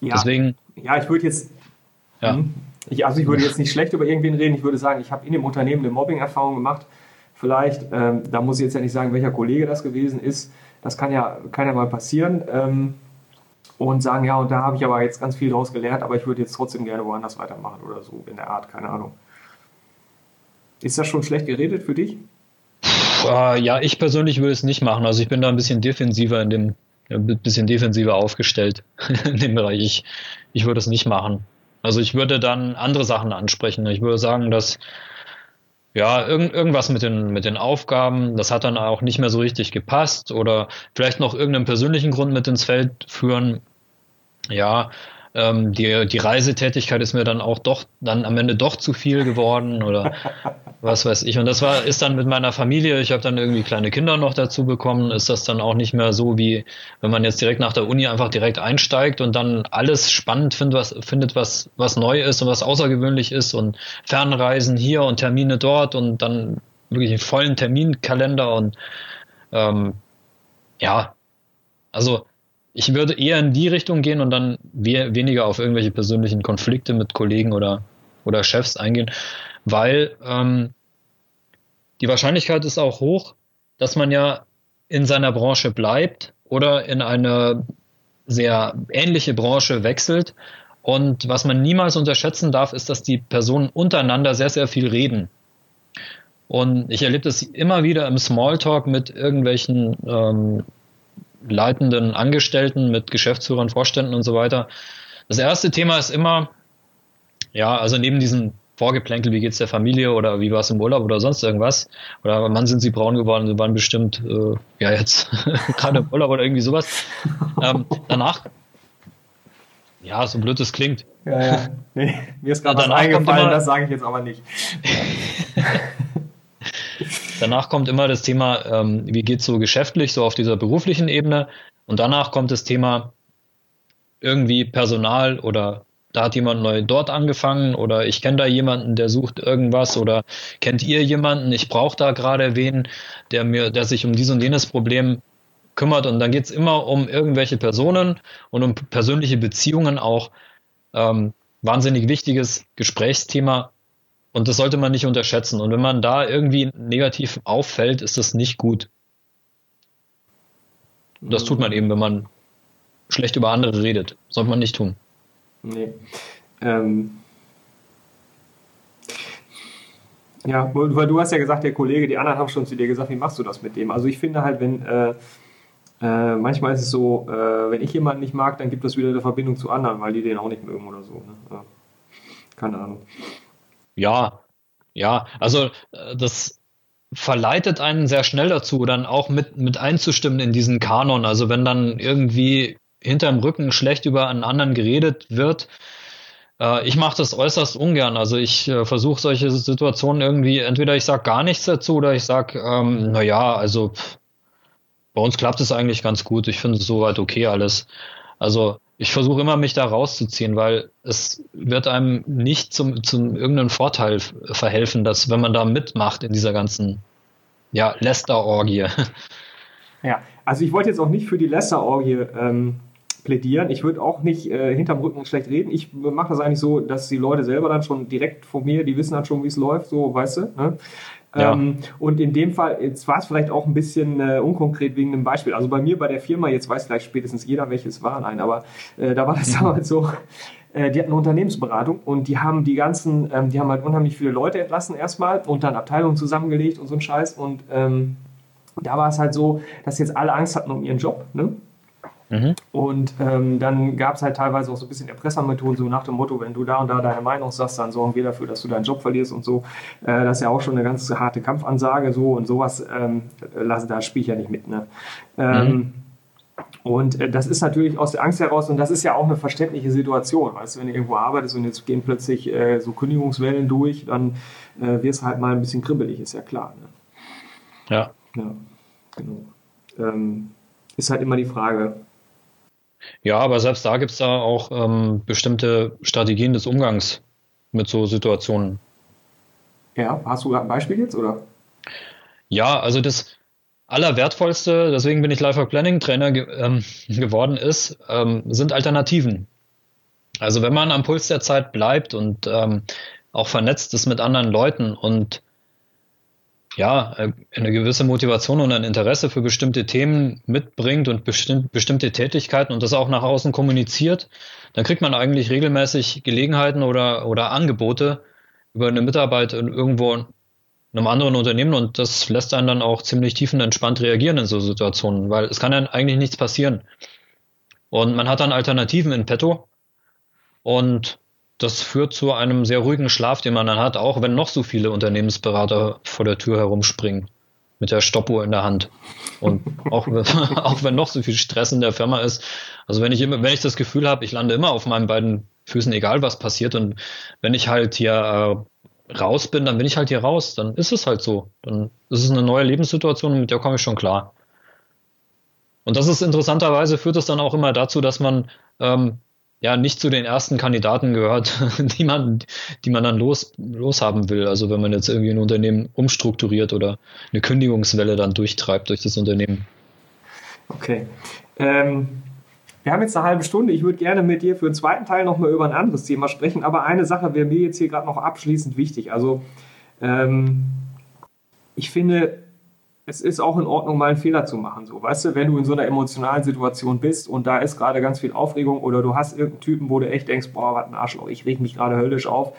Ja, Deswegen, ja ich würde jetzt, ja. Hm, ich, also ich würde jetzt nicht schlecht über irgendwen reden, ich würde sagen, ich habe in dem Unternehmen eine Mobbing-Erfahrung gemacht. Vielleicht, ähm, da muss ich jetzt ja nicht sagen, welcher Kollege das gewesen ist. Das kann ja, kann ja mal passieren. Ähm, und sagen, ja, und da habe ich aber jetzt ganz viel draus gelernt, aber ich würde jetzt trotzdem gerne woanders weitermachen oder so in der Art, keine Ahnung. Ist das schon schlecht geredet für dich? Uh, ja, ich persönlich würde es nicht machen. Also ich bin da ein bisschen defensiver in dem, ein bisschen defensiver aufgestellt in dem Bereich. Ich, ich würde es nicht machen. Also ich würde dann andere Sachen ansprechen. Ich würde sagen, dass ja, irgend, irgendwas mit den, mit den Aufgaben, das hat dann auch nicht mehr so richtig gepasst oder vielleicht noch irgendeinen persönlichen Grund mit ins Feld führen. Ja, ähm, die, die Reisetätigkeit ist mir dann auch doch dann am Ende doch zu viel geworden oder was weiß ich. Und das war, ist dann mit meiner Familie, ich habe dann irgendwie kleine Kinder noch dazu bekommen, ist das dann auch nicht mehr so wie, wenn man jetzt direkt nach der Uni einfach direkt einsteigt und dann alles spannend findet, was, findet, was, was neu ist und was außergewöhnlich ist und Fernreisen hier und Termine dort und dann wirklich einen vollen Terminkalender und ähm, ja, also ich würde eher in die Richtung gehen und dann we weniger auf irgendwelche persönlichen Konflikte mit Kollegen oder, oder Chefs eingehen, weil ähm, die Wahrscheinlichkeit ist auch hoch, dass man ja in seiner Branche bleibt oder in eine sehr ähnliche Branche wechselt. Und was man niemals unterschätzen darf, ist, dass die Personen untereinander sehr, sehr viel reden. Und ich erlebe das immer wieder im Smalltalk mit irgendwelchen ähm, leitenden Angestellten, mit Geschäftsführern, Vorständen und so weiter. Das erste Thema ist immer, ja, also neben diesem Vorgeplänkel, wie geht's der Familie oder wie war es im Urlaub oder sonst irgendwas. Oder Mann sind sie braun geworden, sie waren bestimmt, äh, ja jetzt gerade im Urlaub oder irgendwie sowas. Ähm, danach, ja, so blöd es klingt. Ja, ja. Nee, mir ist gerade was eingefallen, das sage ich jetzt aber nicht. danach kommt immer das Thema, ähm, wie geht's so geschäftlich, so auf dieser beruflichen Ebene. Und danach kommt das Thema irgendwie Personal oder da hat jemand neu dort angefangen oder ich kenne da jemanden, der sucht irgendwas oder kennt ihr jemanden, ich brauche da gerade wen, der mir, der sich um dies und jenes Problem kümmert und dann geht's immer um irgendwelche Personen und um persönliche Beziehungen auch. Ähm, wahnsinnig wichtiges Gesprächsthema und das sollte man nicht unterschätzen. Und wenn man da irgendwie negativ auffällt, ist das nicht gut. Das tut man eben, wenn man schlecht über andere redet. Sollte man nicht tun. Nee. Ähm. Ja, weil du hast ja gesagt, der Kollege, die anderen haben schon zu dir gesagt, wie machst du das mit dem? Also ich finde halt, wenn äh, äh, manchmal ist es so, äh, wenn ich jemanden nicht mag, dann gibt es wieder eine Verbindung zu anderen, weil die den auch nicht mögen oder so. Ne? Ja. Keine Ahnung. Ja, ja, also äh, das verleitet einen sehr schnell dazu, dann auch mit, mit einzustimmen in diesen Kanon. Also wenn dann irgendwie hinterm Rücken schlecht über einen anderen geredet wird. Äh, ich mache das äußerst ungern. Also ich äh, versuche solche Situationen irgendwie, entweder ich sage gar nichts dazu oder ich sage, ähm, naja, also pff, bei uns klappt es eigentlich ganz gut. Ich finde es soweit okay alles. Also ich versuche immer, mich da rauszuziehen, weil es wird einem nicht zum, zum irgendeinen Vorteil verhelfen, dass wenn man da mitmacht in dieser ganzen ja, Lester-Orgie. Ja, also ich wollte jetzt auch nicht für die Lester-Orgie ähm, plädieren. Ich würde auch nicht äh, hinterm Rücken schlecht reden. Ich mache das eigentlich so, dass die Leute selber dann schon direkt vor mir, die wissen dann schon, wie es läuft, so, weißt du. Ne? Ja. Ähm, und in dem Fall, jetzt war es vielleicht auch ein bisschen äh, unkonkret wegen einem Beispiel. Also bei mir bei der Firma, jetzt weiß vielleicht spätestens jeder, welches war, nein, aber äh, da war das damals so, äh, die hatten eine Unternehmensberatung und die haben die ganzen, ähm, die haben halt unheimlich viele Leute entlassen erstmal und dann Abteilungen zusammengelegt und so ein Scheiß und ähm, da war es halt so, dass jetzt alle Angst hatten um ihren Job. Ne? Mhm. Und ähm, dann gab es halt teilweise auch so ein bisschen Erpressermethoden, so nach dem Motto, wenn du da und da deine Meinung sagst, dann sorgen wir dafür, dass du deinen Job verlierst und so. Äh, das ist ja auch schon eine ganz harte Kampfansage so und sowas, ähm, da spiele ich ja nicht mit. Ne? Ähm, mhm. Und äh, das ist natürlich aus der Angst heraus, und das ist ja auch eine verständliche Situation. Weißt du, wenn du irgendwo arbeitest und jetzt gehen plötzlich äh, so Kündigungswellen durch, dann äh, wirst du halt mal ein bisschen kribbelig, ist ja klar. Ne? Ja. Ja, genau. Ähm, ist halt immer die Frage, ja, aber selbst da gibt es da auch ähm, bestimmte Strategien des Umgangs mit so Situationen. Ja, hast du ein Beispiel jetzt, oder? Ja, also das Allerwertvollste, deswegen bin ich Life Planning Trainer ge ähm, geworden, ist, ähm, sind Alternativen. Also wenn man am Puls der Zeit bleibt und ähm, auch vernetzt ist mit anderen Leuten und ja, äh, eine gewisse Motivation und ein Interesse für bestimmte Themen mitbringt und bestimmt, bestimmte Tätigkeiten und das auch nach außen kommuniziert, dann kriegt man eigentlich regelmäßig Gelegenheiten oder, oder Angebote über eine Mitarbeit in irgendwo in einem anderen Unternehmen und das lässt einen dann auch ziemlich tiefenentspannt reagieren in so Situationen, weil es kann dann eigentlich nichts passieren. Und man hat dann Alternativen in petto und das führt zu einem sehr ruhigen Schlaf, den man dann hat, auch wenn noch so viele Unternehmensberater vor der Tür herumspringen mit der Stoppuhr in der Hand. Und auch, auch wenn noch so viel Stress in der Firma ist. Also wenn ich immer, wenn ich das Gefühl habe, ich lande immer auf meinen beiden Füßen, egal was passiert. Und wenn ich halt hier äh, raus bin, dann bin ich halt hier raus. Dann ist es halt so. Dann ist es eine neue Lebenssituation, mit der komme ich schon klar. Und das ist interessanterweise führt es dann auch immer dazu, dass man ähm, ja nicht zu den ersten Kandidaten gehört, die man, die man dann los, loshaben will. Also wenn man jetzt irgendwie ein Unternehmen umstrukturiert oder eine Kündigungswelle dann durchtreibt durch das Unternehmen. Okay. Ähm, wir haben jetzt eine halbe Stunde. Ich würde gerne mit dir für den zweiten Teil nochmal über ein anderes Thema sprechen, aber eine Sache wäre mir jetzt hier gerade noch abschließend wichtig. Also ähm, ich finde, es ist auch in Ordnung, mal einen Fehler zu machen. So, weißt du, wenn du in so einer emotionalen Situation bist und da ist gerade ganz viel Aufregung oder du hast irgendeinen Typen, wo du echt denkst, boah, was ein Arschloch, ich reg mich gerade höllisch auf,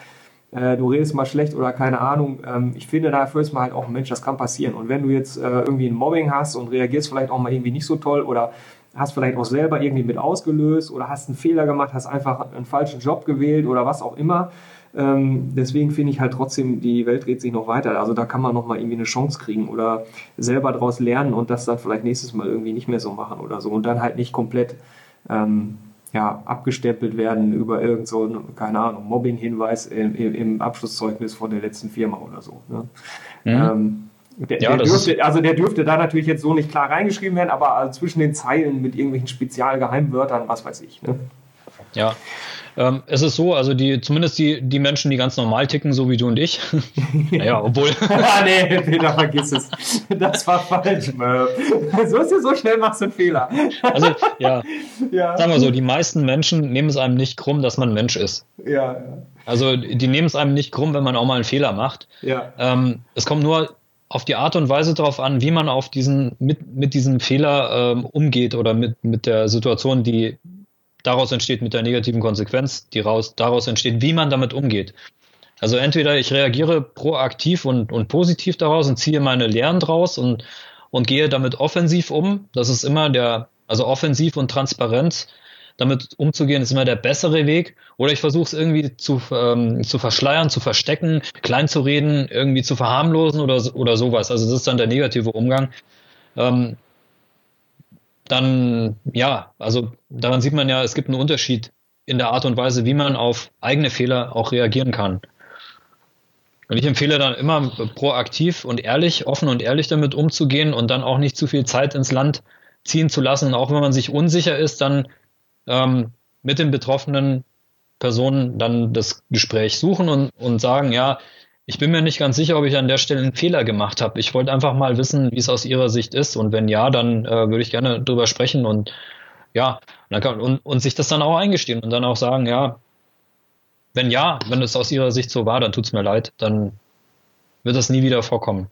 äh, du redest mal schlecht oder keine Ahnung. Ähm, ich finde, dafür ist man halt auch Mensch, das kann passieren. Und wenn du jetzt äh, irgendwie ein Mobbing hast und reagierst vielleicht auch mal irgendwie nicht so toll oder hast vielleicht auch selber irgendwie mit ausgelöst oder hast einen Fehler gemacht, hast einfach einen falschen Job gewählt oder was auch immer, deswegen finde ich halt trotzdem, die Welt dreht sich noch weiter. Also da kann man noch mal irgendwie eine Chance kriegen oder selber daraus lernen und das dann vielleicht nächstes Mal irgendwie nicht mehr so machen oder so und dann halt nicht komplett ähm, ja, abgestempelt werden über irgend so, keine Ahnung, Mobbing-Hinweis im, im, Abschlusszeugnis von der letzten Firma oder so. Ne? Mhm. Ähm, Der, ja, der dürfte, also der dürfte da natürlich jetzt so nicht klar reingeschrieben werden, aber also zwischen den Zeilen mit irgendwelchen Spezialgeheimwörtern, was weiß ich. Ne? Ja, ähm, es ist so, also die, zumindest die, die Menschen, die ganz normal ticken, so wie du und ich. naja, obwohl. ah, nee, Peter, vergiss es. Das war falsch, So ist ja so schnell machst du einen Fehler. also, ja. ja. Sagen wir so, die meisten Menschen nehmen es einem nicht krumm, dass man Mensch ist. Ja, ja. Also, die nehmen es einem nicht krumm, wenn man auch mal einen Fehler macht. Ja. Ähm, es kommt nur auf die Art und Weise darauf an, wie man auf diesen, mit, mit diesem Fehler ähm, umgeht oder mit, mit der Situation, die daraus entsteht mit der negativen Konsequenz, die raus, daraus entsteht, wie man damit umgeht. Also entweder ich reagiere proaktiv und, und positiv daraus und ziehe meine Lehren draus und, und gehe damit offensiv um. Das ist immer der, also offensiv und transparent damit umzugehen, ist immer der bessere Weg. Oder ich versuche es irgendwie zu, ähm, zu verschleiern, zu verstecken, klein zu reden, irgendwie zu verharmlosen oder, oder sowas. Also das ist dann der negative Umgang. Ähm, dann ja, also daran sieht man ja, es gibt einen Unterschied in der Art und Weise, wie man auf eigene Fehler auch reagieren kann. Und ich empfehle dann immer proaktiv und ehrlich, offen und ehrlich damit umzugehen und dann auch nicht zu viel Zeit ins Land ziehen zu lassen. Und auch wenn man sich unsicher ist, dann ähm, mit den betroffenen Personen dann das Gespräch suchen und, und sagen, ja, ich bin mir nicht ganz sicher, ob ich an der Stelle einen Fehler gemacht habe. Ich wollte einfach mal wissen, wie es aus Ihrer Sicht ist. Und wenn ja, dann äh, würde ich gerne drüber sprechen und ja, und, kann, und, und sich das dann auch eingestehen und dann auch sagen, ja, wenn ja, wenn es aus Ihrer Sicht so war, dann tut es mir leid, dann wird das nie wieder vorkommen.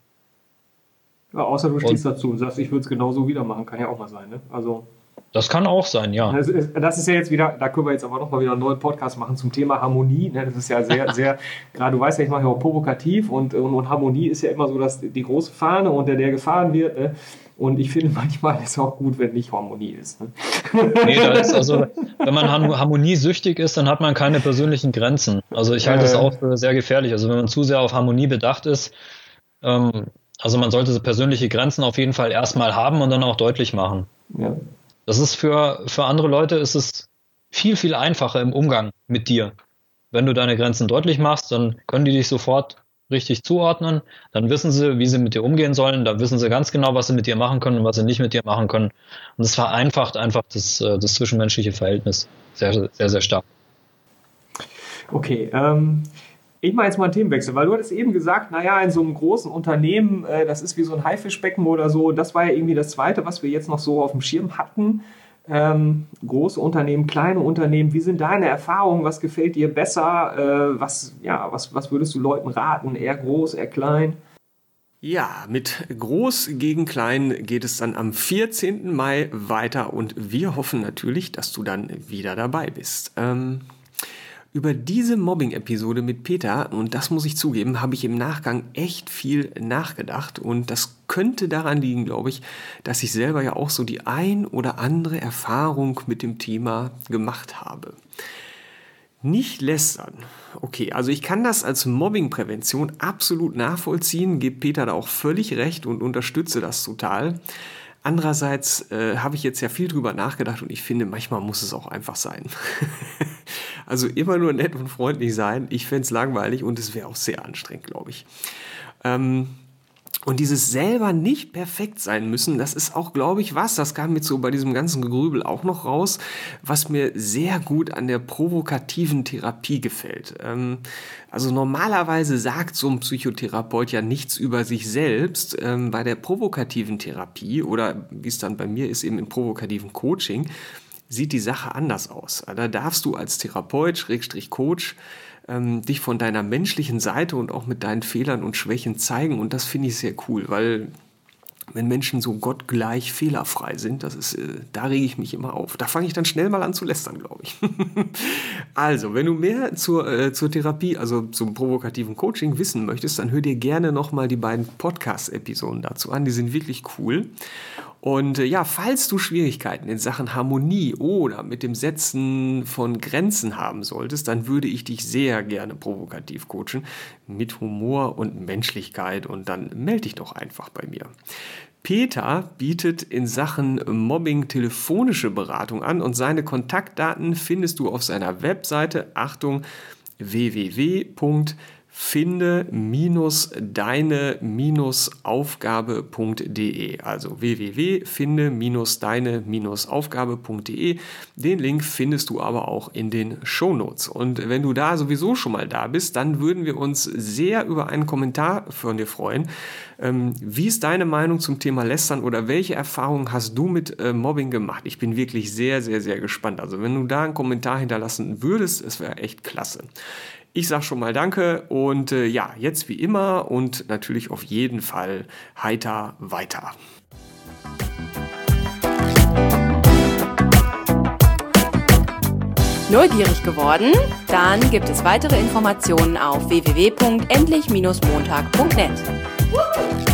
Ja, außer du stehst und, dazu und sagst, ich würde es genauso wieder machen, kann ja auch mal sein. Ne? Also das kann auch sein, ja. Das ist, das ist, ja jetzt wieder, da können wir jetzt aber noch mal wieder einen neuen Podcast machen zum Thema Harmonie. Ne? Das ist ja sehr, sehr, gerade du weißt ja, ich mache ja auch provokativ und, und, und, Harmonie ist ja immer so, dass die große Fahne, unter der gefahren wird. Ne? Und ich finde manchmal ist es auch gut, wenn nicht Harmonie ist. Ne? Nee, da ist also, wenn man harmoniesüchtig ist, dann hat man keine persönlichen Grenzen. Also ich halte es äh, auch für sehr gefährlich. Also wenn man zu sehr auf Harmonie bedacht ist, ähm, also man sollte persönliche Grenzen auf jeden Fall erstmal haben und dann auch deutlich machen. Ja. Das ist für, für andere Leute ist es viel, viel einfacher im Umgang mit dir. Wenn du deine Grenzen deutlich machst, dann können die dich sofort richtig zuordnen. Dann wissen sie, wie sie mit dir umgehen sollen. Dann wissen sie ganz genau, was sie mit dir machen können und was sie nicht mit dir machen können. Und es vereinfacht einfach das, äh, das zwischenmenschliche Verhältnis sehr, sehr, sehr stark. Okay, ähm, ich mache jetzt mal einen Themenwechsel, weil du hattest eben gesagt, naja, in so einem großen Unternehmen, äh, das ist wie so ein Haifischbecken oder so. Das war ja irgendwie das Zweite, was wir jetzt noch so auf dem Schirm hatten. Ähm, große Unternehmen, kleine Unternehmen, wie sind deine Erfahrungen? Was gefällt dir besser? Äh, was, ja, was, was würdest du Leuten raten? Eher groß, eher klein? Ja, mit Groß gegen Klein geht es dann am 14. Mai weiter und wir hoffen natürlich, dass du dann wieder dabei bist. Ähm über diese Mobbing-Episode mit Peter, und das muss ich zugeben, habe ich im Nachgang echt viel nachgedacht. Und das könnte daran liegen, glaube ich, dass ich selber ja auch so die ein oder andere Erfahrung mit dem Thema gemacht habe. Nicht lästern. Okay, also ich kann das als Mobbingprävention absolut nachvollziehen, gebe Peter da auch völlig recht und unterstütze das total. Andererseits äh, habe ich jetzt ja viel drüber nachgedacht und ich finde, manchmal muss es auch einfach sein. also immer nur nett und freundlich sein. Ich fände es langweilig und es wäre auch sehr anstrengend, glaube ich. Ähm, und dieses selber nicht perfekt sein müssen, das ist auch, glaube ich, was, das kam mir so bei diesem ganzen Gegrübel auch noch raus, was mir sehr gut an der provokativen Therapie gefällt. Ähm, also normalerweise sagt so ein Psychotherapeut ja nichts über sich selbst. Ähm, bei der provokativen Therapie oder wie es dann bei mir ist, eben im provokativen Coaching, sieht die Sache anders aus. Da darfst du als Therapeut, Schrägstrich Coach, ähm, dich von deiner menschlichen Seite und auch mit deinen Fehlern und Schwächen zeigen. Und das finde ich sehr cool, weil wenn Menschen so gottgleich fehlerfrei sind, das ist, äh, da rege ich mich immer auf. Da fange ich dann schnell mal an zu lästern, glaube ich. also, wenn du mehr zur, äh, zur Therapie, also zum provokativen Coaching wissen möchtest, dann hör dir gerne nochmal die beiden Podcast-Episoden dazu an. Die sind wirklich cool. Und äh, ja, falls du Schwierigkeiten in Sachen Harmonie oder mit dem Setzen von Grenzen haben solltest, dann würde ich dich sehr gerne provokativ coachen mit Humor und Menschlichkeit und dann melde dich doch einfach bei mir. Peter bietet in Sachen Mobbing telefonische Beratung an und seine Kontaktdaten findest du auf seiner Webseite. Achtung, www finde-deine-aufgabe.de. Also www.finde-deine-aufgabe.de. Den Link findest du aber auch in den Shownotes. Und wenn du da sowieso schon mal da bist, dann würden wir uns sehr über einen Kommentar von dir freuen. Ähm, wie ist deine Meinung zum Thema Lästern oder welche Erfahrungen hast du mit äh, Mobbing gemacht? Ich bin wirklich sehr, sehr, sehr gespannt. Also wenn du da einen Kommentar hinterlassen würdest, es wäre echt klasse. Ich sage schon mal Danke und äh, ja, jetzt wie immer und natürlich auf jeden Fall heiter weiter. Neugierig geworden? Dann gibt es weitere Informationen auf www.endlich-montag.net.